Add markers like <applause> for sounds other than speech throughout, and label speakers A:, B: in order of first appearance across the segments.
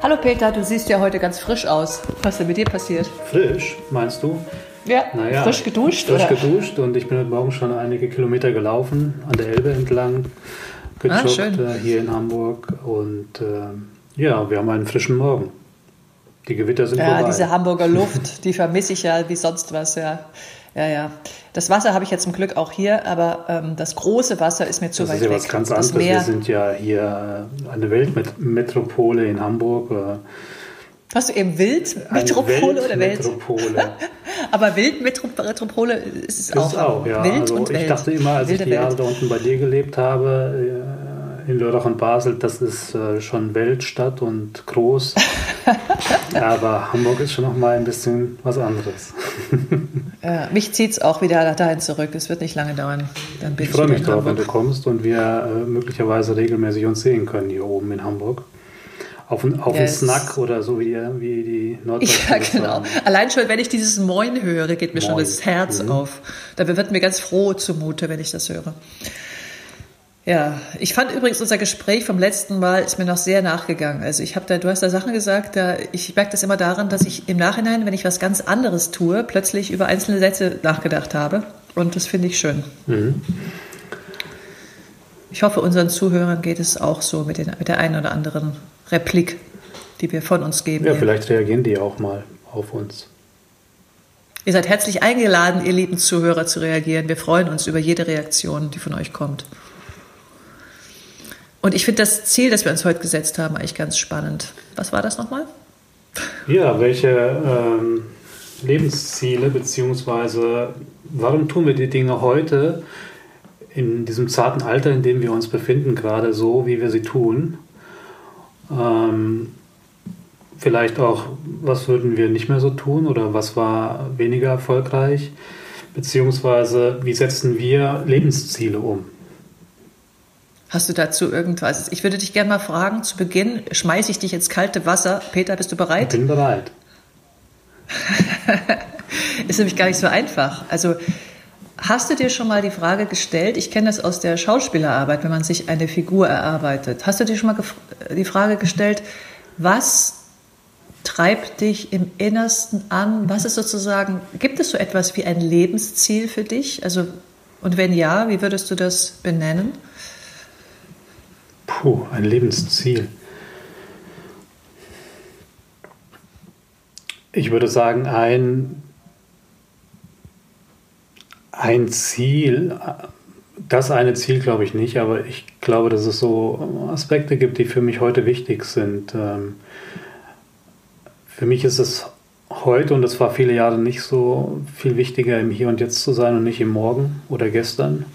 A: Hallo Peter, du siehst ja heute ganz frisch aus. Was ist denn mit dir passiert?
B: Frisch, meinst du?
A: Ja, naja, frisch geduscht?
B: Frisch oder? geduscht und ich bin heute Morgen schon einige Kilometer gelaufen, an der Elbe entlang, gejoggt ah, äh, hier in Hamburg und äh, ja, wir haben einen frischen Morgen. Die Gewitter sind
A: ja,
B: vorbei.
A: diese Hamburger <laughs> Luft, die vermisse ich ja wie sonst was, ja. Ja, ja. Das Wasser habe ich jetzt zum Glück auch hier, aber ähm, das große Wasser ist mir zu
B: das
A: weit weg.
B: Das ist ja was ganz anderes. Wir sind ja hier äh, eine Weltmetropole in Hamburg. Äh,
A: Hast du eben Wildmetropole oder Welt? <laughs>
B: Metropole.
A: aber Wildmetropole ist es auch.
B: Ist auch ja.
A: Wild
B: also
A: und
B: ich
A: Welt.
B: dachte immer, als
A: Wilde
B: ich die Jahre
A: Welt.
B: da unten bei dir gelebt habe, in Lörrach und Basel, das ist äh, schon Weltstadt und groß. <laughs> Aber Hamburg ist schon noch mal ein bisschen was anderes. <laughs>
A: ja, mich zieht es auch wieder dahin zurück. Es wird nicht lange dauern. Dann bin
B: ich freue mich drauf, wenn du kommst und wir äh, möglicherweise regelmäßig uns sehen können hier oben in Hamburg. Auf, auf yes. einen Snack oder so wie, wie die Norddeutschen
A: Ja, <laughs> genau. Sagen. Allein schon, wenn ich dieses Moin höre, geht mir Moin. schon das Herz mhm. auf. Da wird mir ganz froh zumute, wenn ich das höre. Ja, ich fand übrigens unser Gespräch vom letzten Mal ist mir noch sehr nachgegangen. Also ich habe da, du hast da Sachen gesagt, da ich merke das immer daran, dass ich im Nachhinein, wenn ich was ganz anderes tue, plötzlich über einzelne Sätze nachgedacht habe. Und das finde ich schön. Mhm. Ich hoffe, unseren Zuhörern geht es auch so mit, den, mit der einen oder anderen Replik, die wir von uns geben.
B: Ja, hier. vielleicht reagieren die auch mal auf uns.
A: Ihr seid herzlich eingeladen, ihr lieben Zuhörer, zu reagieren. Wir freuen uns über jede Reaktion, die von euch kommt. Und ich finde das Ziel, das wir uns heute gesetzt haben, eigentlich ganz spannend. Was war das nochmal?
B: Ja, welche ähm, Lebensziele, beziehungsweise warum tun wir die Dinge heute in diesem zarten Alter, in dem wir uns befinden, gerade so, wie wir sie tun? Ähm, vielleicht auch, was würden wir nicht mehr so tun oder was war weniger erfolgreich? Beziehungsweise, wie setzen wir Lebensziele um?
A: Hast du dazu irgendwas? Ich würde dich gerne mal fragen, zu Beginn schmeiße ich dich ins kalte Wasser. Peter, bist du bereit?
B: Ich bin bereit. <laughs>
A: Ist nämlich gar nicht so einfach. Also hast du dir schon mal die Frage gestellt, ich kenne das aus der Schauspielerarbeit, wenn man sich eine Figur erarbeitet, hast du dir schon mal die Frage gestellt, was treibt dich im Innersten an? Was ist sozusagen, gibt es so etwas wie ein Lebensziel für dich? Also, und wenn ja, wie würdest du das benennen?
B: Puh, ein Lebensziel. Ich würde sagen, ein, ein Ziel, das eine Ziel glaube ich nicht, aber ich glaube, dass es so Aspekte gibt, die für mich heute wichtig sind. Ähm, für mich ist es heute, und das war viele Jahre nicht so, viel wichtiger im Hier und Jetzt zu sein und nicht im Morgen oder gestern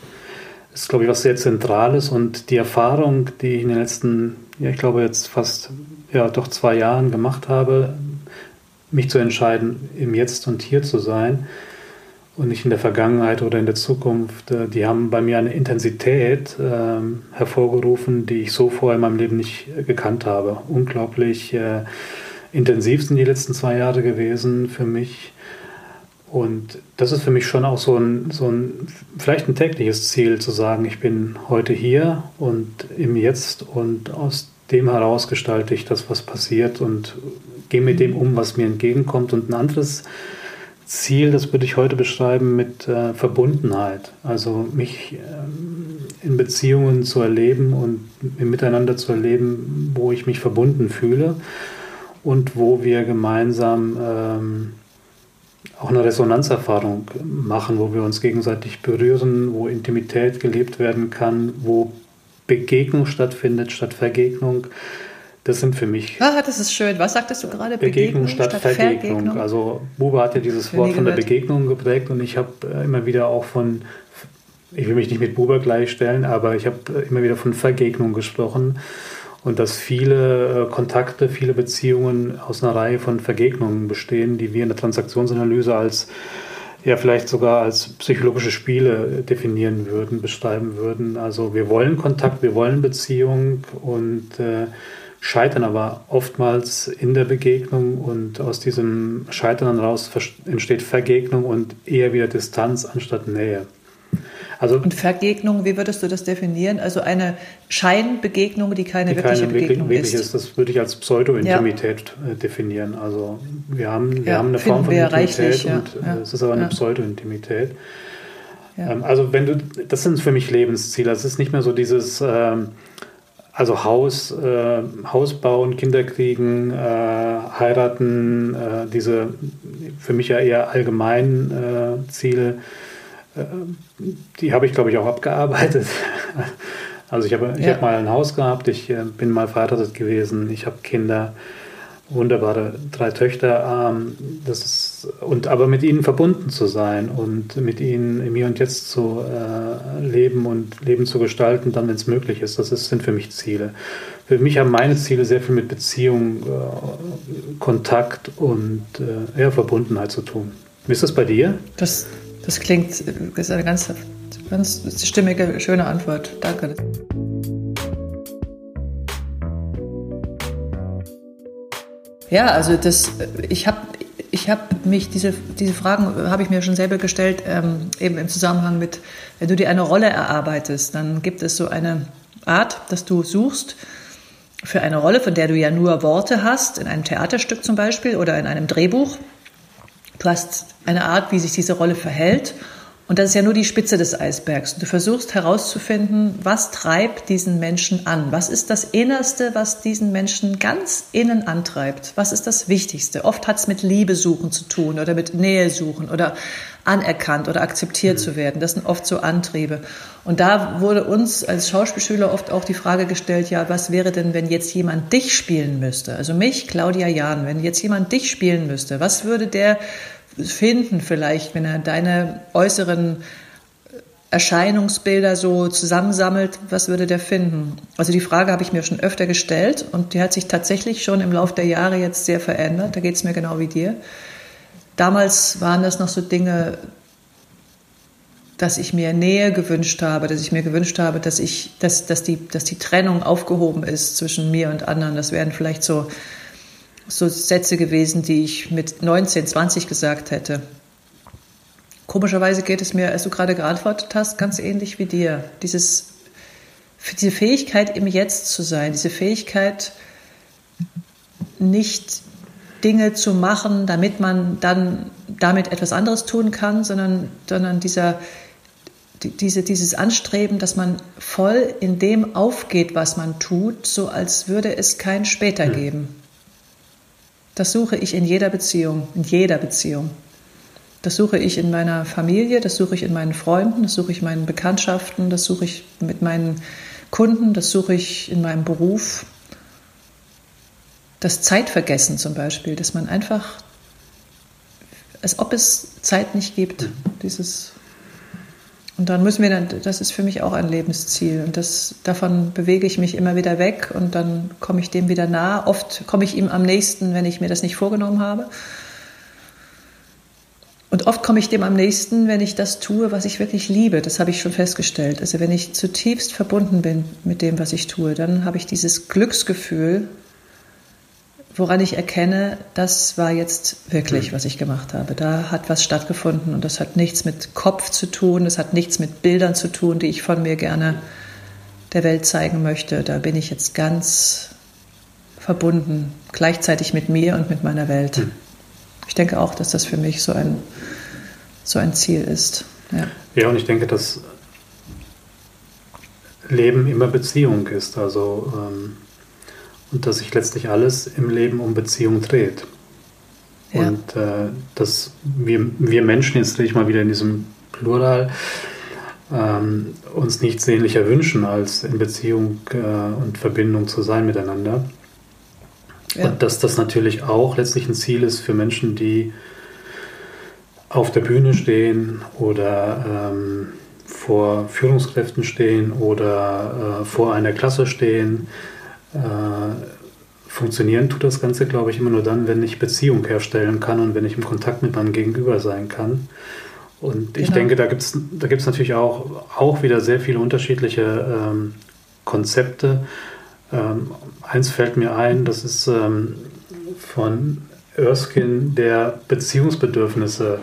B: ist, glaube ich, was sehr Zentrales und die Erfahrung, die ich in den letzten, ja, ich glaube jetzt fast, ja, doch zwei Jahren gemacht habe, mich zu entscheiden, im Jetzt und Hier zu sein und nicht in der Vergangenheit oder in der Zukunft, äh, die haben bei mir eine Intensität äh, hervorgerufen, die ich so vorher in meinem Leben nicht gekannt habe. Unglaublich äh, intensiv sind die letzten zwei Jahre gewesen für mich und das ist für mich schon auch so ein, so ein, vielleicht ein tägliches Ziel, zu sagen, ich bin heute hier und im Jetzt und aus dem heraus gestalte ich das, was passiert und gehe mit dem um, was mir entgegenkommt. Und ein anderes Ziel, das würde ich heute beschreiben mit äh, Verbundenheit. Also mich ähm, in Beziehungen zu erleben und im Miteinander zu erleben, wo ich mich verbunden fühle und wo wir gemeinsam ähm, auch eine Resonanzerfahrung machen, wo wir uns gegenseitig berühren, wo Intimität gelebt werden kann, wo Begegnung stattfindet statt Vergegnung. Das sind für mich.
A: Ah, das ist schön. Was sagtest du gerade?
B: Begegnung, Begegnung statt, statt Vergegnung. Vergegnung. Also Buber hat ja dieses Wort von der Begegnung geprägt und ich habe äh, immer wieder auch von, ich will mich nicht mit Buber gleichstellen, aber ich habe äh, immer wieder von Vergegnung gesprochen und dass viele äh, Kontakte, viele Beziehungen aus einer Reihe von Vergegnungen bestehen, die wir in der Transaktionsanalyse als ja vielleicht sogar als psychologische Spiele definieren würden, beschreiben würden. Also wir wollen Kontakt, wir wollen Beziehung und äh, scheitern aber oftmals in der Begegnung und aus diesem Scheitern heraus entsteht Vergegnung und eher wieder Distanz anstatt Nähe.
A: Also, und Vergegnung, wie würdest du das definieren? Also eine Scheinbegegnung, die keine die wirkliche keine Begegnung wirklich ist. ist.
B: Das würde ich als Pseudo-Intimität ja. Äh, definieren. Also wir haben, wir ja, haben eine Form von Intimität reichlich, und ja. es ist aber eine Pseudo-Intimität. Ähm, also wenn du, das sind für mich Lebensziele. Es ist nicht mehr so dieses ähm, also Haus, äh, Haus bauen, Kinder kriegen, äh, heiraten, äh, diese für mich ja eher allgemeinen äh, Ziele, äh, die habe ich, glaube ich, auch abgearbeitet. Also ich habe ich ja. hab mal ein Haus gehabt, ich äh, bin mal verheiratet gewesen, ich habe Kinder wunderbare drei Töchter, ähm, das ist, und aber mit ihnen verbunden zu sein und mit ihnen im Hier und Jetzt zu äh, leben und Leben zu gestalten, dann, wenn es möglich ist, das ist, sind für mich Ziele. Für mich haben meine Ziele sehr viel mit Beziehung, äh, Kontakt und ja, Verbundenheit zu tun. Wie ist das bei dir?
A: Das, das klingt, das ist eine ganz, ganz stimmige, schöne Antwort. Danke. Ja, also das, ich habe ich hab mich, diese, diese Fragen habe ich mir schon selber gestellt, ähm, eben im Zusammenhang mit, wenn du dir eine Rolle erarbeitest, dann gibt es so eine Art, dass du suchst für eine Rolle, von der du ja nur Worte hast, in einem Theaterstück zum Beispiel oder in einem Drehbuch. Du hast eine Art, wie sich diese Rolle verhält und das ist ja nur die Spitze des Eisbergs. Du versuchst herauszufinden, was treibt diesen Menschen an? Was ist das Innerste, was diesen Menschen ganz innen antreibt? Was ist das Wichtigste? Oft hat es mit Liebe suchen zu tun oder mit Nähe suchen oder anerkannt oder akzeptiert mhm. zu werden. Das sind oft so Antriebe. Und da wurde uns als Schauspielschüler oft auch die Frage gestellt, ja, was wäre denn, wenn jetzt jemand dich spielen müsste? Also mich, Claudia Jahn, wenn jetzt jemand dich spielen müsste, was würde der finden vielleicht, wenn er deine äußeren Erscheinungsbilder so zusammensammelt, was würde der finden? Also die Frage habe ich mir schon öfter gestellt und die hat sich tatsächlich schon im Laufe der Jahre jetzt sehr verändert. Da geht es mir genau wie dir. Damals waren das noch so Dinge, dass ich mir Nähe gewünscht habe, dass ich mir gewünscht habe, dass ich, dass, dass die, dass die Trennung aufgehoben ist zwischen mir und anderen. Das wären vielleicht so so Sätze gewesen, die ich mit 19, 20 gesagt hätte. Komischerweise geht es mir, als du gerade geantwortet hast, ganz ähnlich wie dir. Dieses, diese Fähigkeit, im Jetzt zu sein, diese Fähigkeit, nicht Dinge zu machen, damit man dann damit etwas anderes tun kann, sondern, sondern dieser, diese, dieses Anstreben, dass man voll in dem aufgeht, was man tut, so als würde es kein später hm. geben. Das suche ich in jeder Beziehung, in jeder Beziehung. Das suche ich in meiner Familie, das suche ich in meinen Freunden, das suche ich in meinen Bekanntschaften, das suche ich mit meinen Kunden, das suche ich in meinem Beruf. Das Zeitvergessen zum Beispiel, dass man einfach, als ob es Zeit nicht gibt, dieses und dann müssen wir dann, das ist für mich auch ein Lebensziel. Und das, davon bewege ich mich immer wieder weg und dann komme ich dem wieder nah. Oft komme ich ihm am nächsten, wenn ich mir das nicht vorgenommen habe. Und oft komme ich dem am nächsten, wenn ich das tue, was ich wirklich liebe. Das habe ich schon festgestellt. Also wenn ich zutiefst verbunden bin mit dem, was ich tue, dann habe ich dieses Glücksgefühl, woran ich erkenne, das war jetzt wirklich, mhm. was ich gemacht habe. Da hat was stattgefunden und das hat nichts mit Kopf zu tun, das hat nichts mit Bildern zu tun, die ich von mir gerne der Welt zeigen möchte. Da bin ich jetzt ganz verbunden, gleichzeitig mit mir und mit meiner Welt. Mhm. Ich denke auch, dass das für mich so ein, so ein Ziel ist. Ja.
B: ja, und ich denke, dass Leben immer Beziehung ist. Also ähm und dass sich letztlich alles im Leben um Beziehung dreht. Ja. Und äh, dass wir, wir Menschen, jetzt drehe ich mal wieder in diesem Plural, ähm, uns nichts sehnlicher wünschen, als in Beziehung äh, und Verbindung zu sein miteinander. Ja. Und dass das natürlich auch letztlich ein Ziel ist für Menschen, die auf der Bühne stehen oder ähm, vor Führungskräften stehen oder äh, vor einer Klasse stehen, äh, funktionieren tut das Ganze, glaube ich, immer nur dann, wenn ich Beziehung herstellen kann und wenn ich im Kontakt mit meinem Gegenüber sein kann. Und ich genau. denke, da gibt es da gibt's natürlich auch, auch wieder sehr viele unterschiedliche ähm, Konzepte. Ähm, eins fällt mir ein, das ist ähm, von Erskine, der Beziehungsbedürfnisse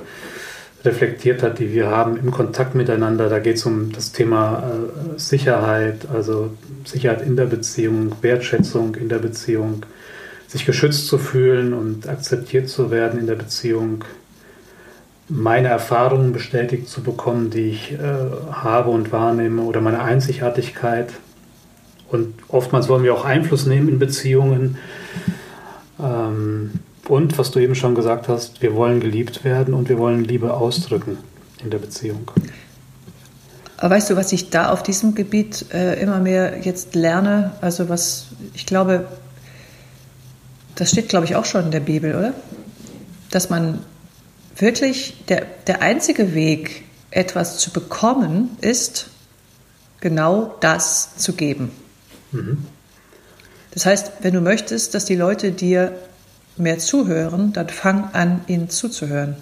B: reflektiert hat, die wir haben im Kontakt miteinander. Da geht es um das Thema äh, Sicherheit, also Sicherheit in der Beziehung, Wertschätzung in der Beziehung, sich geschützt zu fühlen und akzeptiert zu werden in der Beziehung, meine Erfahrungen bestätigt zu bekommen, die ich äh, habe und wahrnehme oder meine Einzigartigkeit. Und oftmals wollen wir auch Einfluss nehmen in Beziehungen. Ähm, und was du eben schon gesagt hast, wir wollen geliebt werden und wir wollen Liebe ausdrücken in der Beziehung.
A: Aber weißt du, was ich da auf diesem Gebiet äh, immer mehr jetzt lerne? Also was ich glaube, das steht, glaube ich, auch schon in der Bibel, oder? Dass man wirklich, der, der einzige Weg, etwas zu bekommen, ist, genau das zu geben. Mhm. Das heißt, wenn du möchtest, dass die Leute dir mehr zuhören, dann fang an, ihnen zuzuhören.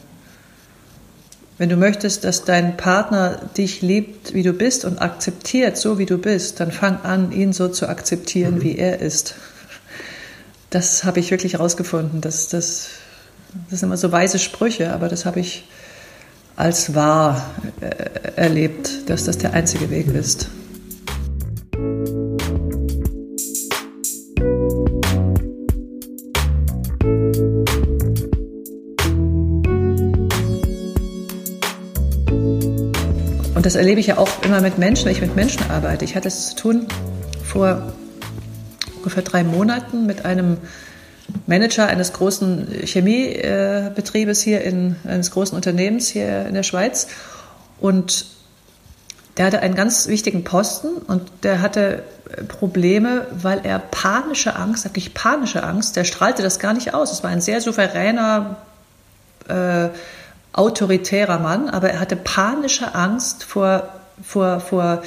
A: Wenn du möchtest, dass dein Partner dich liebt, wie du bist und akzeptiert, so wie du bist, dann fang an, ihn so zu akzeptieren, mhm. wie er ist. Das habe ich wirklich herausgefunden. Das, das, das sind immer so weise Sprüche, aber das habe ich als wahr äh, erlebt, dass das der einzige Weg ist. Und das erlebe ich ja auch immer mit Menschen, wenn ich mit Menschen arbeite. Ich hatte es zu tun vor ungefähr drei Monaten mit einem Manager eines großen Chemiebetriebes hier in, eines großen Unternehmens hier in der Schweiz. Und der hatte einen ganz wichtigen Posten und der hatte Probleme, weil er panische Angst, wirklich panische Angst, der strahlte das gar nicht aus. Es war ein sehr souveräner, äh, autoritärer Mann, aber er hatte panische Angst vor, vor, vor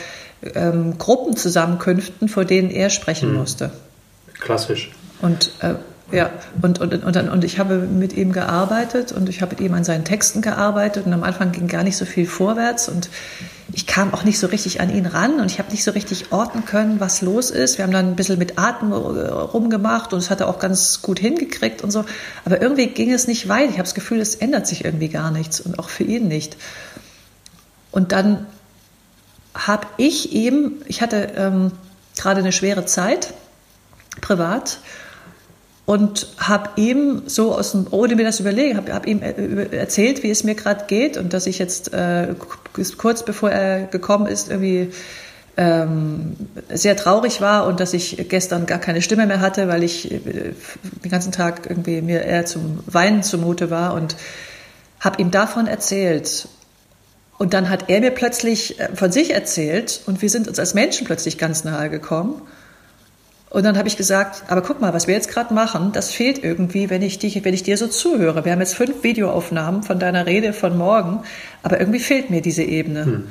A: ähm, Gruppenzusammenkünften, vor denen er sprechen hm. musste.
B: Klassisch.
A: Und äh, ja, und, und, und, dann, und ich habe mit ihm gearbeitet und ich habe mit ihm an seinen Texten gearbeitet und am Anfang ging gar nicht so viel vorwärts und ich kam auch nicht so richtig an ihn ran und ich habe nicht so richtig orten können, was los ist. Wir haben dann ein bisschen mit Atem rumgemacht und es hat er auch ganz gut hingekriegt und so. Aber irgendwie ging es nicht weit. Ich habe das Gefühl, es ändert sich irgendwie gar nichts und auch für ihn nicht. Und dann habe ich ihm, ich hatte ähm, gerade eine schwere Zeit privat und habe ihm so aus dem, ohne mir das überlegen, habe hab ihm äh, erzählt, wie es mir gerade geht und dass ich jetzt äh, kurz bevor er gekommen ist irgendwie ähm, sehr traurig war und dass ich gestern gar keine Stimme mehr hatte, weil ich äh, den ganzen Tag irgendwie mir eher zum Weinen zumute war und habe ihm davon erzählt. Und dann hat er mir plötzlich äh, von sich erzählt und wir sind uns als Menschen plötzlich ganz nahe gekommen. Und dann habe ich gesagt, aber guck mal, was wir jetzt gerade machen, das fehlt irgendwie, wenn ich, dich, wenn ich dir so zuhöre. Wir haben jetzt fünf Videoaufnahmen von deiner Rede von morgen, aber irgendwie fehlt mir diese Ebene. Hm.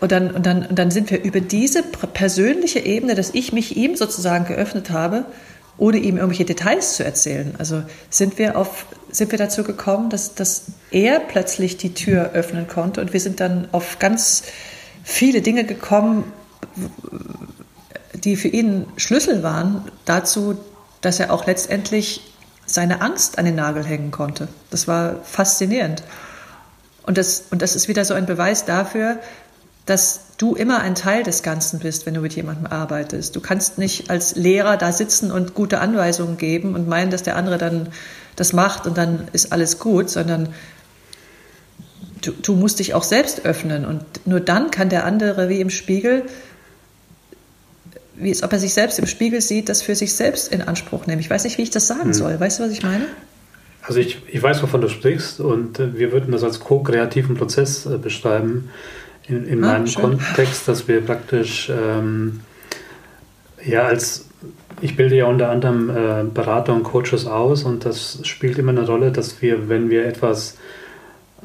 A: Und, dann, und, dann, und dann sind wir über diese persönliche Ebene, dass ich mich ihm sozusagen geöffnet habe, ohne ihm irgendwelche Details zu erzählen. Also sind wir, auf, sind wir dazu gekommen, dass, dass er plötzlich die Tür öffnen konnte und wir sind dann auf ganz viele Dinge gekommen, die für ihn Schlüssel waren dazu, dass er auch letztendlich seine Angst an den Nagel hängen konnte. Das war faszinierend. Und das, und das ist wieder so ein Beweis dafür, dass du immer ein Teil des Ganzen bist, wenn du mit jemandem arbeitest. Du kannst nicht als Lehrer da sitzen und gute Anweisungen geben und meinen, dass der andere dann das macht und dann ist alles gut, sondern du, du musst dich auch selbst öffnen und nur dann kann der andere wie im Spiegel wie es, ob er sich selbst im Spiegel sieht, das für sich selbst in Anspruch nehmen. Ich weiß nicht, wie ich das sagen hm. soll. Weißt du, was ich meine?
B: Also ich, ich weiß, wovon du sprichst und äh, wir würden das als ko-kreativen Prozess äh, beschreiben in, in ah, meinem schön. Kontext, dass wir praktisch ähm, ja als ich bilde ja unter anderem äh, Berater und Coaches aus und das spielt immer eine Rolle, dass wir, wenn wir etwas,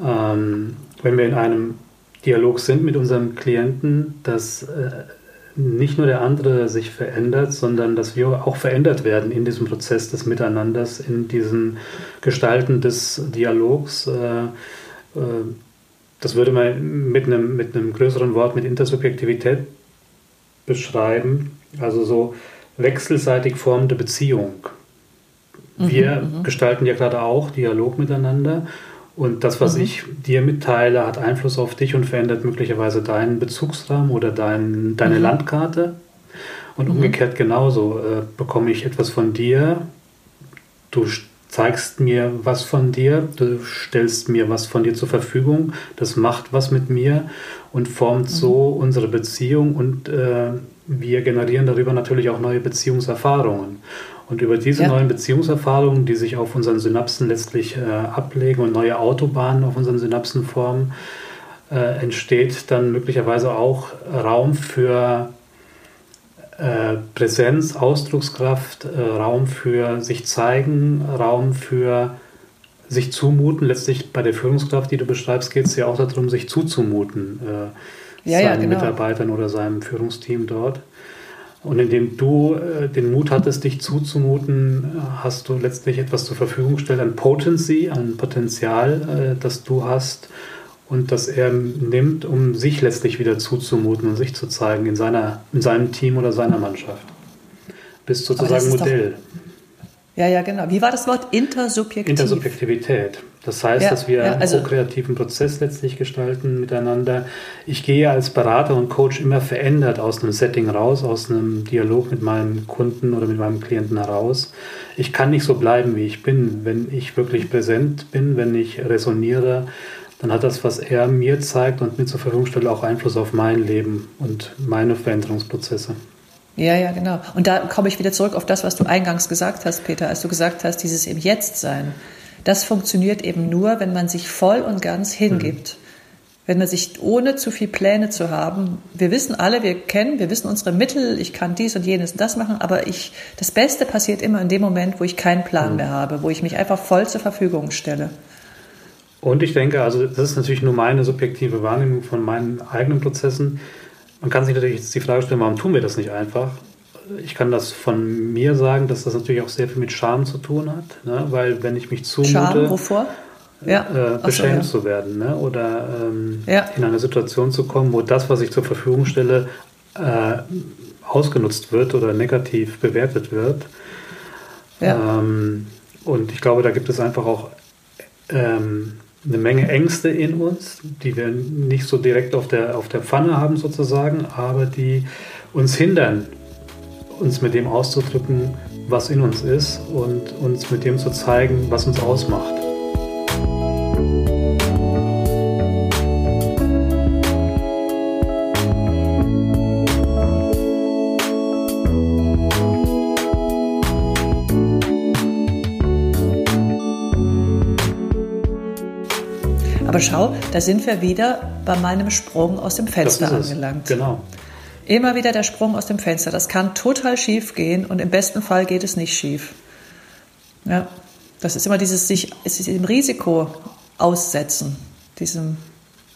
B: ähm, wenn wir in einem Dialog sind mit unserem Klienten, dass äh, nicht nur der andere sich verändert, sondern dass wir auch verändert werden in diesem Prozess des Miteinanders, in diesem Gestalten des Dialogs. Äh, äh, das würde man mit einem, mit einem größeren Wort, mit Intersubjektivität beschreiben, also so wechselseitig formende Beziehung. Mhm, wir mhm, gestalten ja gerade auch Dialog miteinander Und das, was mhm. ich dir mitteile, hat Einfluss auf dich und verändert möglicherweise deinen Bezugsrahmen oder dein, deine mhm. Landkarte. Und mhm. umgekehrt genauso äh, bekomme ich etwas von dir. Du zeigst mir was von dir, du stellst mir was von dir zur Verfügung. Das macht was mit mir und formt so mhm. unsere Beziehung und äh, wir generieren darüber natürlich auch neue Beziehungserfahrungen. Und über diese ja. neuen Beziehungserfahrungen, die sich auf unseren Synapsen letztlich äh, ablegen und neue Autobahnen auf unseren Synapsen formen, äh, entsteht dann möglicherweise auch Raum für äh, Präsenz, Ausdruckskraft, äh, Raum für sich zeigen, Raum für sich zumuten. Letztlich bei der Führungskraft, die du beschreibst, geht es ja auch darum, sich zuzumuten. Äh, ja, seinen ja, genau. Mitarbeitern oder seinem Führungsteam dort. Und indem du äh, den Mut hattest, dich zuzumuten, hast du letztlich etwas zur Verfügung gestellt, ein Potency, ein Potenzial, äh, das du hast und das er nimmt, um sich letztlich wieder zuzumuten und sich zu zeigen in, seiner, in seinem Team oder seiner Mannschaft. Bist sozusagen Modell. Doch,
A: ja, ja, genau. Wie war das Wort? Intersubjektiv.
B: Intersubjektivität. Das heißt, ja, dass wir ja, also, einen kreativen Prozess letztlich gestalten miteinander. Ich gehe als Berater und Coach immer verändert aus einem Setting raus, aus einem Dialog mit meinem Kunden oder mit meinem Klienten heraus. Ich kann nicht so bleiben, wie ich bin. Wenn ich wirklich präsent bin, wenn ich resoniere, dann hat das, was er mir zeigt und mir zur Verfügung stellt, auch Einfluss auf mein Leben und meine Veränderungsprozesse.
A: Ja, ja, genau. Und da komme ich wieder zurück auf das, was du eingangs gesagt hast, Peter, als du gesagt hast, dieses im Jetzt-Sein. Das funktioniert eben nur, wenn man sich voll und ganz hingibt. Mhm. Wenn man sich ohne zu viel Pläne zu haben, wir wissen alle, wir kennen, wir wissen unsere Mittel, ich kann dies und jenes und das machen, aber ich, das Beste passiert immer in dem Moment, wo ich keinen Plan mhm. mehr habe, wo ich mich einfach voll zur Verfügung stelle.
B: Und ich denke, also das ist natürlich nur meine subjektive Wahrnehmung von meinen eigenen Prozessen. Man kann sich natürlich jetzt die Frage stellen, warum tun wir das nicht einfach? Ich kann das von mir sagen, dass das natürlich auch sehr viel mit Scham zu tun hat, ne? weil wenn ich mich zumute,
A: Scham, wovor?
B: Ja. Äh, beschämt so, ja. zu werden ne? oder ähm, ja. in eine Situation zu kommen, wo das, was ich zur Verfügung stelle, äh, ausgenutzt wird oder negativ bewertet wird. Ähm, und ich glaube, da gibt es einfach auch ähm, eine Menge Ängste in uns, die wir nicht so direkt auf der, auf der Pfanne haben sozusagen, aber die uns hindern, uns mit dem auszudrücken, was in uns ist und uns mit dem zu zeigen, was uns ausmacht.
A: Aber schau, da sind wir wieder bei meinem Sprung aus dem Fenster angelangt.
B: Genau.
A: Immer wieder der Sprung aus dem Fenster. Das kann total schief gehen und im besten Fall geht es nicht schief. Ja, das ist immer dieses sich es ist dem Risiko aussetzen, diesem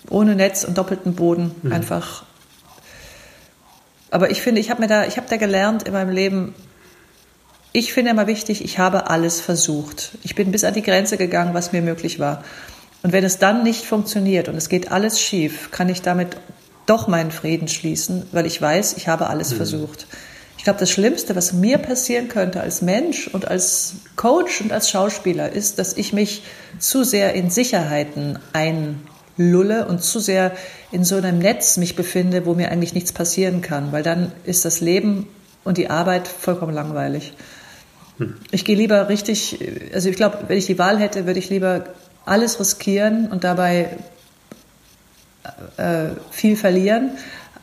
A: ohne Netz und doppelten Boden mhm. einfach. Aber ich finde, ich habe mir da, ich habe da gelernt in meinem Leben. Ich finde immer wichtig, ich habe alles versucht. Ich bin bis an die Grenze gegangen, was mir möglich war. Und wenn es dann nicht funktioniert und es geht alles schief, kann ich damit doch meinen Frieden schließen, weil ich weiß, ich habe alles mhm. versucht. Ich glaube, das Schlimmste, was mir passieren könnte als Mensch und als Coach und als Schauspieler, ist, dass ich mich zu sehr in Sicherheiten einlulle und zu sehr in so einem Netz mich befinde, wo mir eigentlich nichts passieren kann, weil dann ist das Leben und die Arbeit vollkommen langweilig. Hm. Ich gehe lieber richtig, also ich glaube, wenn ich die Wahl hätte, würde ich lieber alles riskieren und dabei äh, viel verlieren,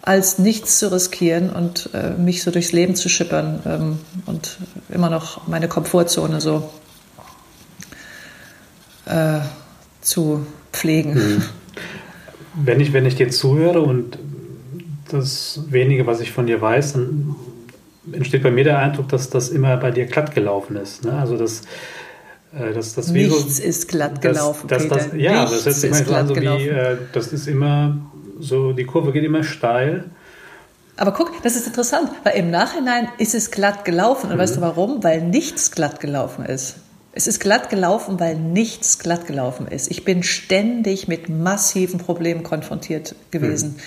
A: als nichts zu riskieren und äh, mich so durchs Leben zu schippern ähm, und immer noch meine Komfortzone so äh, zu pflegen. Mhm.
B: Wenn ich, wenn ich dir zuhöre und das wenige, was ich von dir weiß, dann entsteht bei mir der Eindruck, dass das immer bei dir glatt gelaufen ist. Ne? Also das
A: äh, das, das Nichts so, ist glatt gelaufen,
B: das, das,
A: Peter.
B: ja, Nichts das hört sich so an, so wie, äh, das ist immer so, die Kurve geht immer steil.
A: Aber guck, das ist interessant, weil im Nachhinein ist es glatt gelaufen. Und mhm. weißt du warum? Weil nichts glatt gelaufen ist. Es ist glatt gelaufen, weil nichts glatt gelaufen ist. Ich bin ständig mit massiven Problemen konfrontiert gewesen. Mhm.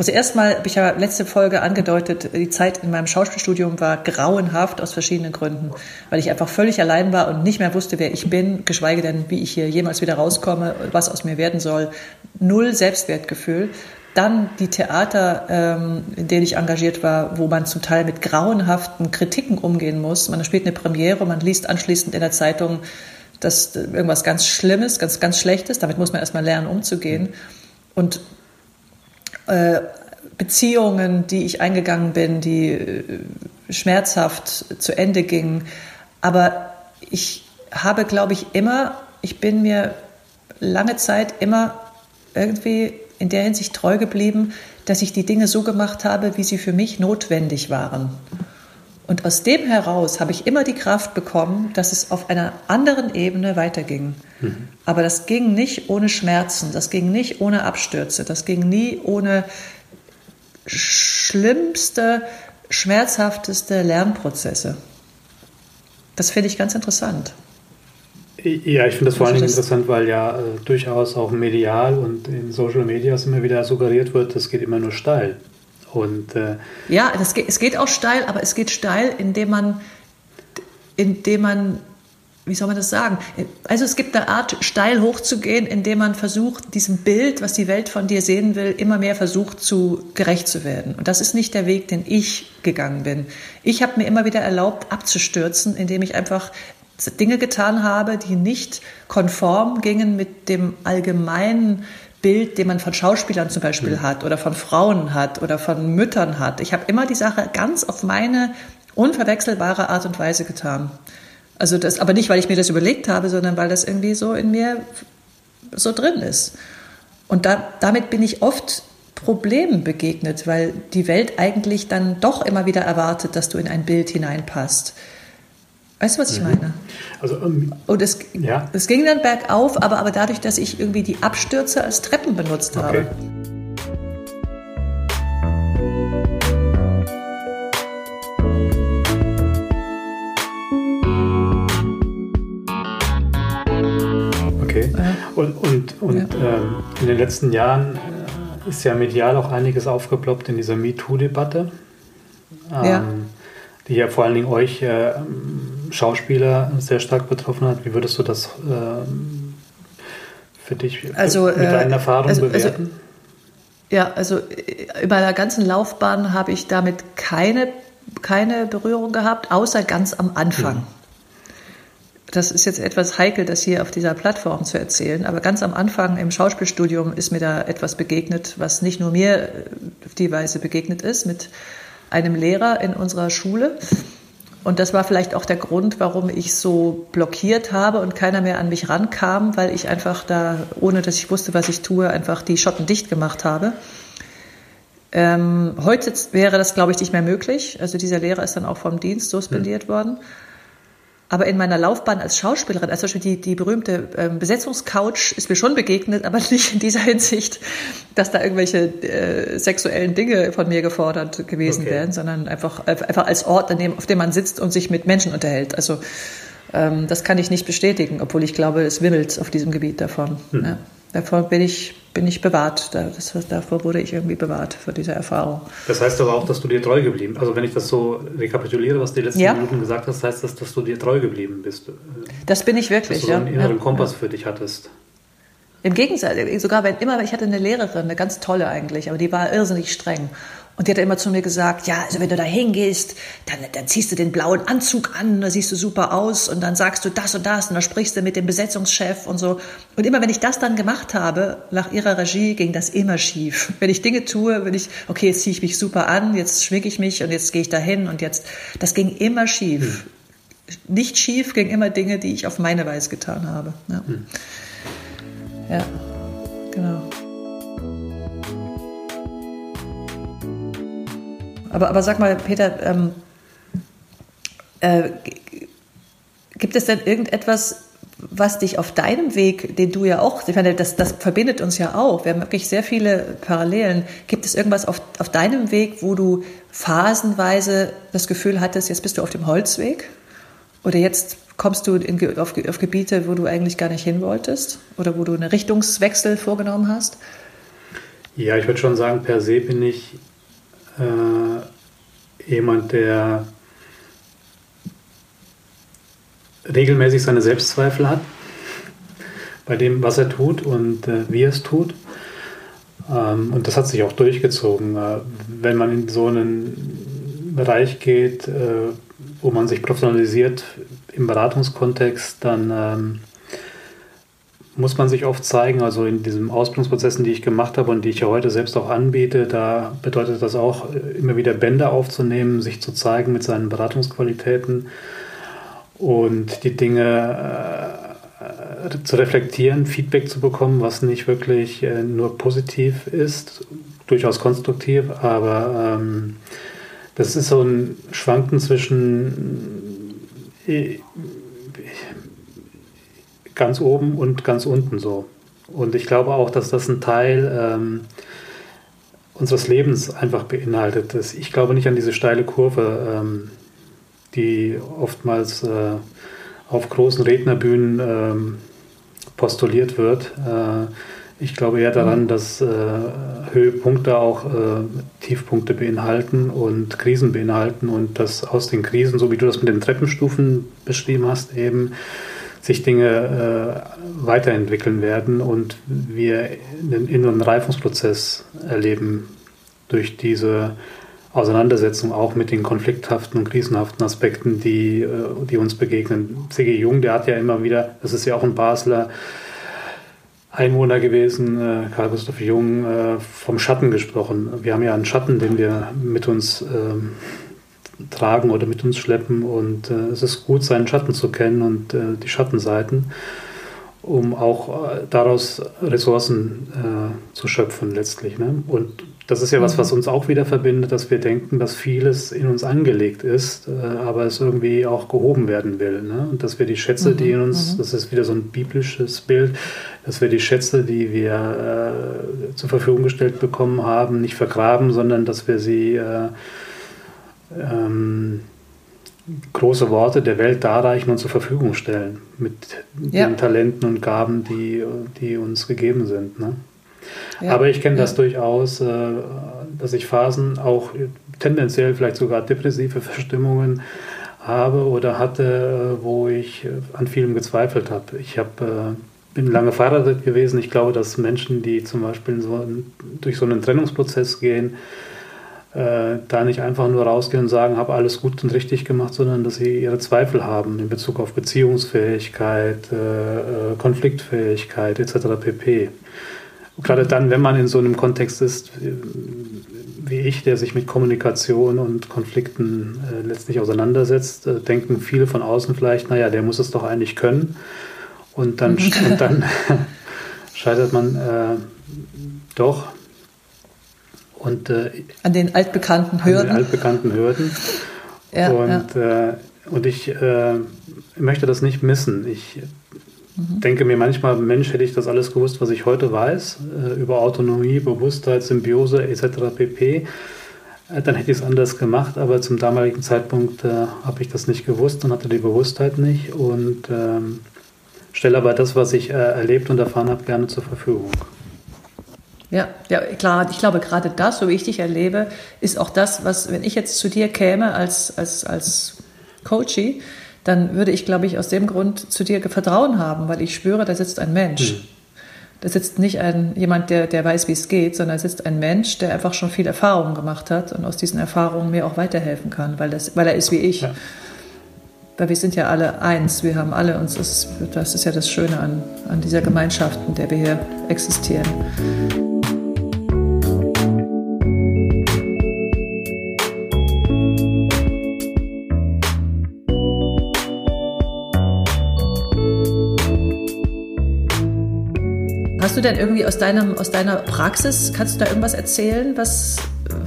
A: Also erstmal habe ich ja letzte Folge angedeutet, die Zeit in meinem Schauspielstudium war grauenhaft aus verschiedenen Gründen, weil ich einfach völlig allein war und nicht mehr wusste, wer ich bin, geschweige denn, wie ich hier jemals wieder rauskomme, was aus mir werden soll. Null Selbstwertgefühl. Dann die Theater, ähm, in denen ich engagiert war, wo man zum Teil mit grauenhaften Kritiken umgehen muss. Man spielt eine Premiere, man liest anschließend in der Zeitung, dass irgendwas ganz Schlimmes, ganz, ganz Schlechtes, damit muss man erstmal lernen, umzugehen. Und äh, Beziehungen, die ich eingegangen bin, die äh, schmerzhaft zu Ende gingen. Aber ich habe, glaube ich, immer, ich bin mir lange Zeit immer irgendwie in der Hinsicht treu geblieben, dass ich die Dinge so gemacht habe, wie sie für mich notwendig waren. Und aus dem heraus habe ich immer die Kraft bekommen, dass es auf einer anderen Ebene weiterging. Mhm. Aber das ging nicht ohne Schmerzen, das ging nicht ohne Abstürze, das ging nie ohne schlimmste, schmerzhafteste Lernprozesse. Das finde ich ganz interessant.
B: Ja, ich finde das vor allen Dingen interessant, weil ja äh, durchaus auch medial und in Social Media immer wieder suggeriert wird, das geht immer nur steil. Und, äh,
A: ja, das geht, es geht auch steil, aber es geht steil, indem man, indem man, wie soll man das sagen? Also es gibt eine Art, steil hochzugehen, indem man versucht, diesem Bild, was die Welt von dir sehen will, immer mehr versucht, zu gerecht zu werden. Und das ist nicht der Weg, den ich gegangen bin. Ich habe mir immer wieder erlaubt, abzustürzen, indem ich einfach Dinge getan habe, die nicht konform gingen mit dem allgemeinen Bild, den man von Schauspielern zum Beispiel mhm. hat oder von Frauen hat oder von Müttern hat. Ich habe immer die Sache ganz auf meine unverwechselbare Art und Weise getan. Also das, aber nicht, weil ich mir das überlegt habe, sondern weil das irgendwie so in mir so drin ist. Und da, damit bin ich oft Problemen begegnet, weil die Welt eigentlich dann doch immer wieder erwartet, dass du in ein Bild hineinpasst. Weißt du, was ich mhm. meine? Also, ähm, und es, ja. es ging dann bergauf, aber, aber dadurch, dass ich irgendwie die Abstürze als Treppen benutzt okay. habe.
B: Okay. Und, und, und ja. ähm, in den letzten Jahren äh, ist ja medial auch einiges aufgeploppt in dieser MeToo-Debatte. Ähm, ja. Die ja vor allen Dingen euch äh, Schauspieler sehr stark betroffen hat. Wie würdest du das äh, für dich
A: also,
B: mit deinen äh, Erfahrungen also, bewerten? Also,
A: ja, also äh, über der ganzen Laufbahn habe ich damit keine, keine Berührung gehabt, außer ganz am Anfang. Mhm. Das ist jetzt etwas heikel, das hier auf dieser Plattform zu erzählen, aber ganz am Anfang im Schauspielstudium ist mir da etwas begegnet, was nicht nur mir auf die Weise begegnet ist, mit einem Lehrer in unserer Schule, und das war vielleicht auch der Grund, warum ich so blockiert habe und keiner mehr an mich rankam, weil ich einfach da, ohne dass ich wusste, was ich tue, einfach die Schotten dicht gemacht habe. Ähm, heute wäre das, glaube ich, nicht mehr möglich. Also dieser Lehrer ist dann auch vom Dienst suspendiert hm. worden. Aber in meiner Laufbahn als Schauspielerin, also zum Beispiel die, die berühmte ähm, Besetzungscouch ist mir schon begegnet, aber <laughs> nicht in dieser Hinsicht, dass da irgendwelche äh, sexuellen Dinge von mir gefordert gewesen okay. wären, sondern einfach, einfach als Ort, auf dem man sitzt und sich mit Menschen unterhält. Also ähm, das kann ich nicht bestätigen, obwohl ich glaube, es wimmelt auf diesem Gebiet davon. Hm. Ja. Davor bin ich, bin ich bewahrt. Das, davor wurde ich irgendwie bewahrt für diese Erfahrung.
B: Das heißt aber auch, dass du dir treu geblieben bist. Also wenn ich das so rekapituliere, was du die letzten ja. Minuten gesagt hast, heißt das, dass du dir treu geblieben bist.
A: Das bin ich wirklich,
B: dass du so einen inneren ja. Kompass für dich hattest.
A: Im Gegenteil, sogar wenn immer, ich hatte eine Lehrerin, eine ganz tolle eigentlich, aber die war irrsinnig streng. Und die hat immer zu mir gesagt, ja, also wenn du da hingehst, dann, dann ziehst du den blauen Anzug an, da siehst du super aus und dann sagst du das und das und dann sprichst du mit dem Besetzungschef und so. Und immer wenn ich das dann gemacht habe, nach ihrer Regie, ging das immer schief. <laughs> Wenn ich Dinge tue, wenn ich, okay, jetzt ziehe ich mich super an, jetzt schminke ich mich und jetzt gehe ich dahin und jetzt, das ging immer schief. Hm. Nicht schief ging immer Dinge, die ich auf meine Weise getan habe. Ja, hm. ja genau. Aber, aber sag mal, Peter, ähm, äh, gibt es denn irgendetwas, was dich auf deinem Weg, den du ja auch, ich meine, das, das verbindet uns ja auch, wir haben wirklich sehr viele Parallelen. Gibt es irgendwas auf, auf deinem Weg, wo du phasenweise das Gefühl hattest, jetzt bist du auf dem Holzweg? Oder jetzt kommst du in, auf, auf Gebiete, wo du eigentlich gar nicht hin wolltest? Oder wo du einen Richtungswechsel vorgenommen hast?
B: Ja, ich würde schon sagen, per se bin ich äh, jemand, der regelmäßig seine Selbstzweifel hat bei dem, was er tut und äh, wie er es tut. Ähm, und das hat sich auch durchgezogen. Äh, wenn man in so einen Bereich geht, äh, wo man sich professionalisiert im Beratungskontext, dann ähm, muss man sich oft zeigen. Also in diesen Ausbildungsprozessen, die ich gemacht habe und die ich ja heute selbst auch anbiete, da bedeutet das auch, immer wieder Bände aufzunehmen, sich zu zeigen mit seinen Beratungsqualitäten und die Dinge äh, zu reflektieren, Feedback zu bekommen, was nicht wirklich äh, nur positiv ist, durchaus konstruktiv, aber ähm, das ist so ein Schwanken zwischen äh, ganz oben und ganz unten so. Und ich glaube auch, dass das ein Teil ähm, unseres Lebens einfach beinhaltet. Ich glaube nicht an diese steile Kurve, ähm, die oftmals äh, auf großen Rednerbühnen ähm, postuliert wird. Äh, ich glaube eher daran, dass äh, Höhepunkte auch äh, Tiefpunkte beinhalten und Krisen beinhalten und dass aus den Krisen, so wie du das mit den Treppenstufen beschrieben hast, eben sich Dinge äh, weiterentwickeln werden und wir einen inneren Reifungsprozess erleben durch diese Auseinandersetzung auch mit den konflikthaften und krisenhaften Aspekten, die, äh, die uns begegnen. C.G. Jung, der hat ja immer wieder, das ist ja auch ein Basler Einwohner gewesen, äh, Karl Gustav Jung, äh, vom Schatten gesprochen. Wir haben ja einen Schatten, den wir mit uns ähm, tragen oder mit uns schleppen und es ist gut, seinen Schatten zu kennen und die Schattenseiten um auch daraus Ressourcen äh, zu schöpfen letztlich. Ne? Und das ist ja was, was mhm. uns auch wieder verbindet, dass wir denken, dass vieles in uns angelegt ist, äh, aber es irgendwie auch gehoben werden will. Ne? Und dass wir die Schätze, die in mhm, uns, mhm. das ist wieder so ein biblisches Bild, dass wir die Schätze, die wir äh, zur Verfügung gestellt bekommen haben, nicht vergraben, sondern dass wir sie äh, ähm, große Worte der Welt darreichen und zur Verfügung stellen mit ja. den Talenten und Gaben, die, die uns gegeben sind. Ne? Ja, Aber ich kenne ja. das durchaus, äh, dass ich Phasen auch tendenziell vielleicht sogar depressive <laughs> Verstimmungen habe oder hatte, äh, wo ich äh, an vielem gezweifelt habe. Ich habe bin lange verheiratet gewesen. Ich glaube, dass Menschen, die zum Beispiel so durch so einen Trennungsprozess gehen, äh, da nicht einfach nur rausgehen und sagen, habe alles gut und richtig gemacht, sondern dass sie ihre Zweifel haben in Bezug auf Beziehungsfähigkeit, äh, Konfliktfähigkeit etc. pp gerade dann, wenn man in so einem Kontext ist, wie ich, der sich mit Kommunikation und Konflikten äh, letztlich auseinandersetzt, äh, denken viele von außen vielleicht, naja, der muss es doch eigentlich können. Und dann, <laughs> und dann <laughs> scheitert man äh, doch. Und, äh,
A: an den altbekannten Hürden. An den
B: altbekannten Hürden. <laughs> Ja, und, ja. Äh, und ich äh, möchte das nicht missen. Ich Mhm. denke mir manchmal, Mensch, hätte ich das alles gewusst, was ich heute weiß, äh, über Autonomie, Bewusstheit, Symbiose etc. pp., äh, dann hätte ich es anders gemacht, aber zum damaligen Zeitpunkt äh, habe ich das nicht gewusst und hatte die Bewusstheit nicht und ähm, stelle aber das, was ich erlebt und erfahren habe, gerne zur Verfügung.
A: Ja, ja, klar. Ich glaube, gerade das, so wie ich dich erlebe, ist auch das, was, wenn ich jetzt zu dir käme als, als, als Coachie, dann würde ich, glaube ich, aus dem Grund zu dir Vertrauen haben, weil ich spüre, da sitzt ein Mensch. Mhm. Da sitzt nicht ein, jemand, der, der weiß, wie es geht, sondern da sitzt ein Mensch, der einfach schon viel Erfahrung gemacht hat und aus diesen Erfahrungen mir auch weiterhelfen kann, weil, das, weil er ist wie ich. Ja. Weil wir sind ja alle eins, wir haben alle uns, das ist, das ist ja das Schöne an, an dieser Gemeinschaft, in der wir hier existieren. Hast du denn irgendwie aus, deinem, aus deiner Praxis, kannst du da irgendwas erzählen? Was,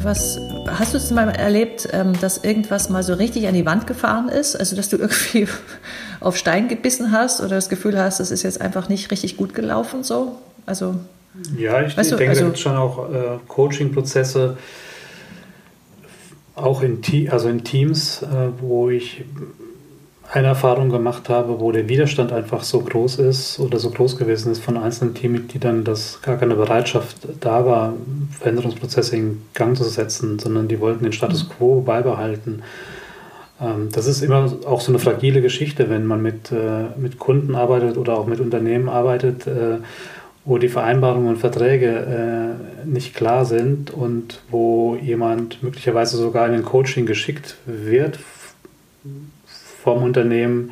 A: was hast du es mal erlebt, ähm, dass irgendwas mal so richtig an die Wand gefahren ist? Also, dass du irgendwie <laughs> auf Stein gebissen hast oder das Gefühl hast, das ist jetzt einfach nicht richtig gut gelaufen so? Also,
B: ja, ich, ich denke, also, da gibt es schon auch äh, Coaching-Prozesse, auch in, also in Teams, äh, wo ich eine Erfahrung gemacht habe, wo der Widerstand einfach so groß ist oder so groß gewesen ist von einzelnen Teammitgliedern, dass gar keine Bereitschaft da war, Veränderungsprozesse in Gang zu setzen, sondern die wollten den Status quo beibehalten. Ähm, das ist immer auch so eine fragile Geschichte, wenn man mit, äh, mit Kunden arbeitet oder auch mit Unternehmen arbeitet, äh, wo die Vereinbarungen und Verträge äh, nicht klar sind und wo jemand möglicherweise sogar in ein Coaching geschickt wird vom Unternehmen,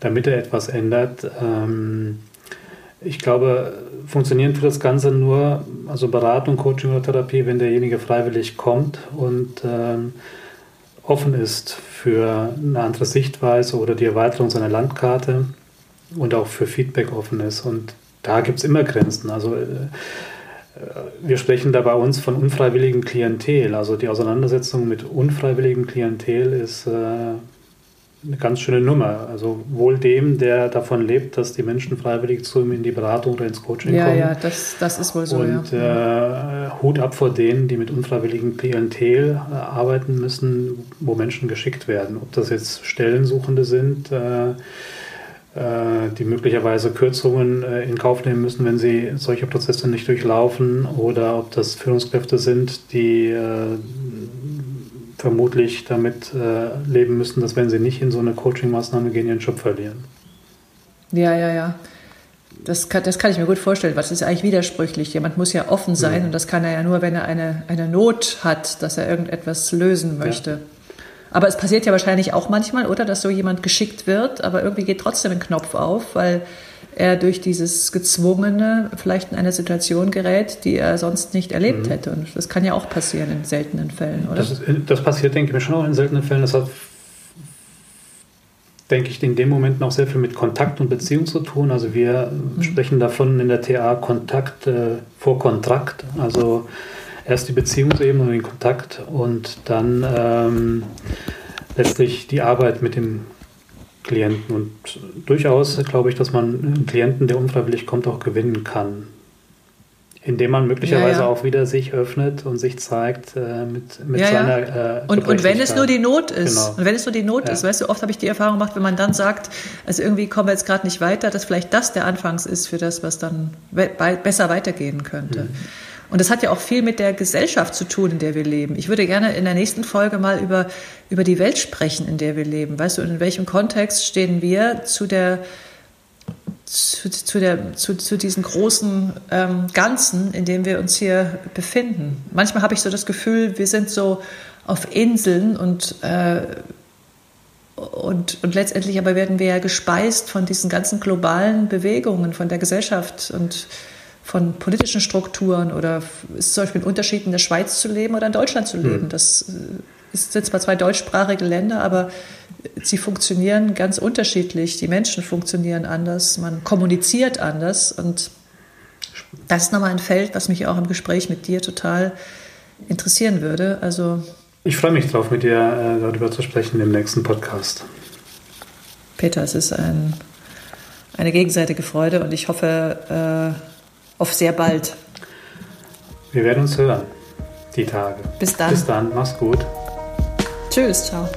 B: damit er etwas ändert. Ähm, ich glaube, funktionieren für das Ganze nur, also Beratung, Coaching oder Therapie, wenn derjenige freiwillig kommt und ähm, offen ist für eine andere Sichtweise oder die Erweiterung seiner Landkarte und auch für Feedback offen ist. Und da gibt es immer Grenzen. Also äh, wir sprechen da bei uns von unfreiwilligem Klientel. Also die Auseinandersetzung mit unfreiwilligem Klientel ist äh, eine ganz schöne Nummer. Also wohl dem, der davon lebt, dass die Menschen freiwillig zu ihm in die Beratung oder ins Coaching
A: ja,
B: kommen.
A: Ja, ja, das, das ist wohl so.
B: Und ja. äh, Hut ab vor denen, die mit unfreiwilligem Klientel äh, arbeiten müssen, wo Menschen geschickt werden. Ob das jetzt Stellensuchende sind, äh, äh die möglicherweise Kürzungen äh, in Kauf nehmen müssen, wenn sie solche Prozesse nicht durchlaufen, oder ob das Führungskräfte sind, die äh, vermutlich damit äh, leben müssen, dass wenn sie nicht in so eine Coaching-Maßnahme gehen, ihren Job verlieren.
A: Ja, ja, ja. Das kann, das kann ich mir gut vorstellen, was ist eigentlich widersprüchlich. Jemand muss ja offen sein ja. und das kann er ja nur, wenn er eine, eine Not hat, dass er irgendetwas lösen möchte. Ja. Aber es passiert ja wahrscheinlich auch manchmal, oder, dass so jemand geschickt wird, aber irgendwie geht trotzdem ein Knopf auf, weil er durch dieses Gezwungene vielleicht in eine Situation gerät, die er sonst nicht erlebt mhm. hätte. Und das kann ja auch passieren in seltenen Fällen, oder?
B: Das, ist, das passiert, denke ich mir, schon auch in seltenen Fällen. Das hat, denke ich, in dem Moment noch sehr viel mit Kontakt und Beziehung zu tun. Also wir mhm. sprechen davon in der TA Kontakt äh, vor Kontrakt. Also erst die Beziehungsebene und den Kontakt und dann ähm, letztlich die Arbeit mit dem Klienten. Und durchaus glaube ich, dass man einen Klienten, der unfreiwillig kommt, auch gewinnen kann. Indem man möglicherweise ja, ja. auch wieder sich öffnet und sich zeigt äh, mit, mit
A: ja,
B: seiner.
A: Äh, und, und wenn es nur die Not ist, genau. und wenn es nur die Not ist, weißt du, oft habe ich die Erfahrung gemacht, wenn man dann sagt, also irgendwie kommen wir jetzt gerade nicht weiter, dass vielleicht das der Anfangs ist für das, was dann besser weitergehen könnte. Mhm. Und das hat ja auch viel mit der Gesellschaft zu tun, in der wir leben. Ich würde gerne in der nächsten Folge mal über, über die Welt sprechen, in der wir leben. Weißt du, in welchem Kontext stehen wir zu der, zu, zu, der, zu, zu diesem großen ähm, Ganzen, in dem wir uns hier befinden. Manchmal habe ich so das Gefühl, wir sind so auf Inseln und, äh, und, und letztendlich aber werden wir ja gespeist von diesen ganzen globalen Bewegungen, von der Gesellschaft und von politischen Strukturen oder ist zum Beispiel ein Unterschied, in der Schweiz zu leben oder in Deutschland zu leben. Mhm. Das äh, sind zwar zwei deutschsprachige Länder, aber sie funktionieren ganz unterschiedlich. Die Menschen funktionieren anders, man kommuniziert anders und das ist nochmal ein Feld, was mich auch im Gespräch mit dir total interessieren würde. Also
B: ich freue mich drauf, mit dir äh, darüber zu sprechen im nächsten Podcast.
A: Peter, es ist ein, eine gegenseitige Freude und ich hoffe, äh, auf sehr bald.
B: Wir werden uns hören, die Tage.
A: Bis dann.
B: Bis dann, mach's gut.
A: Tschüss, ciao.